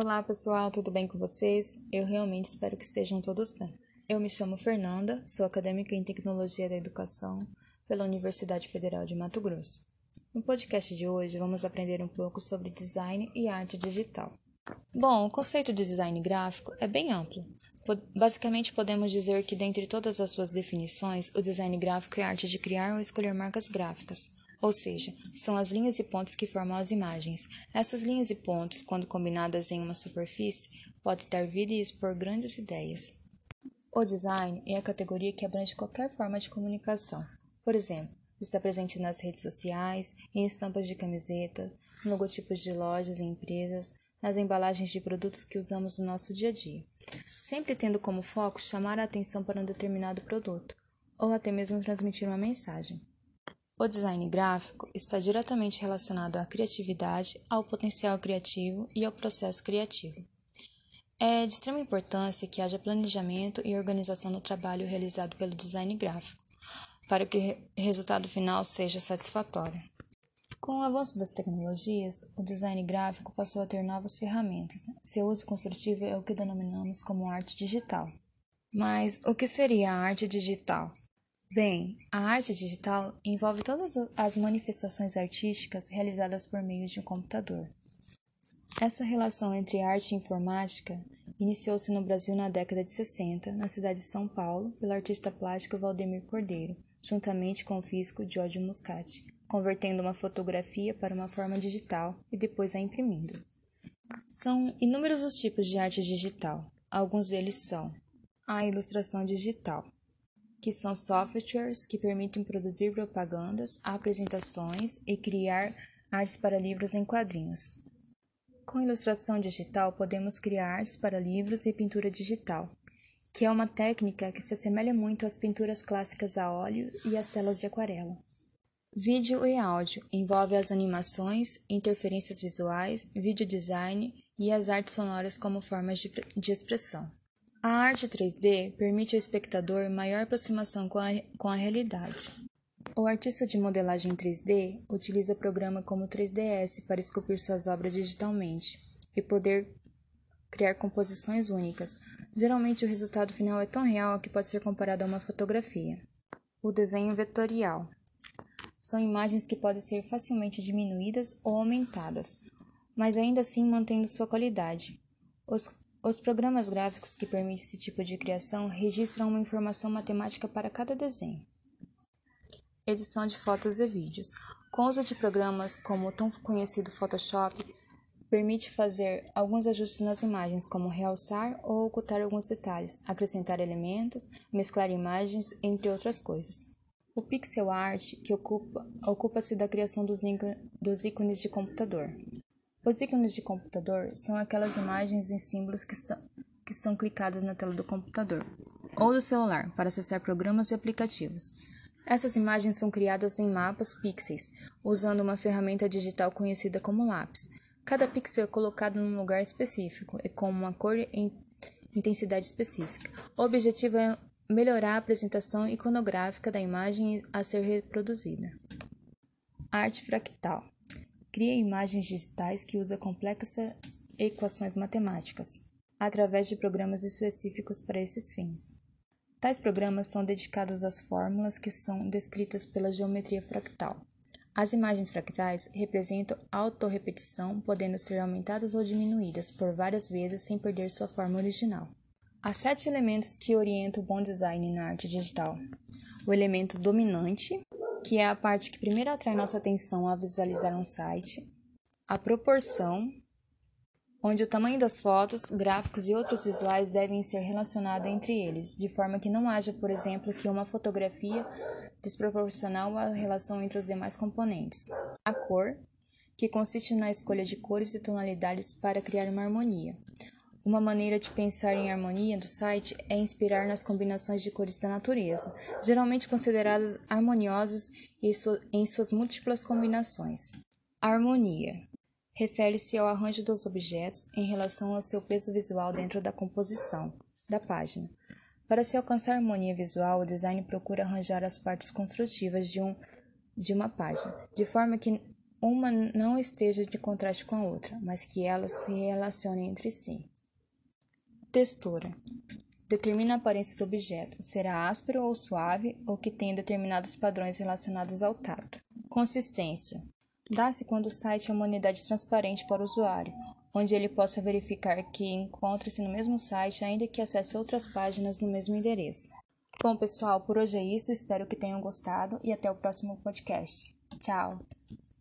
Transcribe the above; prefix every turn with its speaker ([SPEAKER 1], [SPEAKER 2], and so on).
[SPEAKER 1] Olá pessoal, tudo bem com vocês? Eu realmente espero que estejam todos bem. Eu me chamo Fernanda, sou acadêmica em Tecnologia da Educação pela Universidade Federal de Mato Grosso. No podcast de hoje vamos aprender um pouco sobre design e arte digital. Bom, o conceito de design gráfico é bem amplo. Basicamente, podemos dizer que, dentre todas as suas definições, o design gráfico é a arte de criar ou escolher marcas gráficas, ou seja, são as linhas e pontos que formam as imagens. Essas linhas e pontos, quando combinadas em uma superfície, podem dar vida e expor grandes ideias. O design é a categoria que abrange qualquer forma de comunicação. Por exemplo, está presente nas redes sociais, em estampas de camiseta, logotipos de lojas e empresas, nas embalagens de produtos que usamos no nosso dia a dia, sempre tendo como foco chamar a atenção para um determinado produto, ou até mesmo transmitir uma mensagem. O design gráfico está diretamente relacionado à criatividade, ao potencial criativo e ao processo criativo. É de extrema importância que haja planejamento e organização no trabalho realizado pelo design gráfico, para que o resultado final seja satisfatório. Com o avanço das tecnologias, o design gráfico passou a ter novas ferramentas. Seu uso construtivo é o que denominamos como arte digital. Mas o que seria a arte digital? Bem, a arte digital envolve todas as manifestações artísticas realizadas por meio de um computador. Essa relação entre arte e informática iniciou-se no Brasil na década de 60, na cidade de São Paulo, pelo artista plástico Valdemir Cordeiro, juntamente com o físico Giorgio Muscati, convertendo uma fotografia para uma forma digital e depois a imprimindo. São inúmeros os tipos de arte digital. Alguns deles são a ilustração digital, que são softwares que permitem produzir propagandas, apresentações e criar artes para livros em quadrinhos. Com ilustração digital, podemos criar artes para livros e pintura digital, que é uma técnica que se assemelha muito às pinturas clássicas a óleo e às telas de aquarela. Vídeo e áudio envolve as animações, interferências visuais, vídeo design e as artes sonoras como formas de, de expressão. A arte 3D permite ao espectador maior aproximação com a, com a realidade. O artista de modelagem 3D utiliza programa como 3ds para esculpir suas obras digitalmente e poder criar composições únicas. Geralmente, o resultado final é tão real que pode ser comparado a uma fotografia. O desenho vetorial são imagens que podem ser facilmente diminuídas ou aumentadas, mas ainda assim mantendo sua qualidade. Os, os programas gráficos que permitem esse tipo de criação registram uma informação matemática para cada desenho. Edição de fotos e vídeos. Com o uso de programas como o tão conhecido Photoshop, permite fazer alguns ajustes nas imagens, como realçar ou ocultar alguns detalhes, acrescentar elementos, mesclar imagens, entre outras coisas. O pixel art, que ocupa-se ocupa da criação dos, dos ícones de computador. Os ícones de computador são aquelas imagens e símbolos que estão, que clicados na tela do computador ou do celular para acessar programas e aplicativos. Essas imagens são criadas em mapas pixels, usando uma ferramenta digital conhecida como lápis. Cada pixel é colocado num lugar específico e com uma cor e intensidade específica. O objetivo é melhorar a apresentação iconográfica da imagem a ser reproduzida. Arte fractal cria imagens digitais que usa complexas equações matemáticas, através de programas específicos para esses fins. Tais programas são dedicados às fórmulas que são descritas pela geometria fractal. As imagens fractais representam autorrepetição, podendo ser aumentadas ou diminuídas por várias vezes sem perder sua forma original. Há sete elementos que orientam o bom design na arte digital. O elemento dominante, que é a parte que primeiro atrai nossa atenção ao visualizar um site. A proporção, onde o tamanho das fotos, gráficos e outros visuais devem ser relacionados entre eles, de forma que não haja, por exemplo, que uma fotografia desproporcional à relação entre os demais componentes. A cor, que consiste na escolha de cores e tonalidades para criar uma harmonia. Uma maneira de pensar em harmonia do site é inspirar nas combinações de cores da natureza, geralmente consideradas harmoniosas em suas múltiplas combinações. Harmonia refere-se ao arranjo dos objetos em relação ao seu peso visual dentro da composição da página. Para se alcançar harmonia visual, o design procura arranjar as partes construtivas de, um, de uma página, de forma que uma não esteja de contraste com a outra, mas que elas se relacionem entre si. Textura determina a aparência do objeto, será áspero ou suave ou que tenha determinados padrões relacionados ao tato. Consistência dá-se quando o site é uma unidade transparente para o usuário, onde ele possa verificar que encontra-se no mesmo site, ainda que acesse outras páginas no mesmo endereço. Bom, pessoal, por hoje é isso. Espero que tenham gostado e até o próximo podcast. Tchau!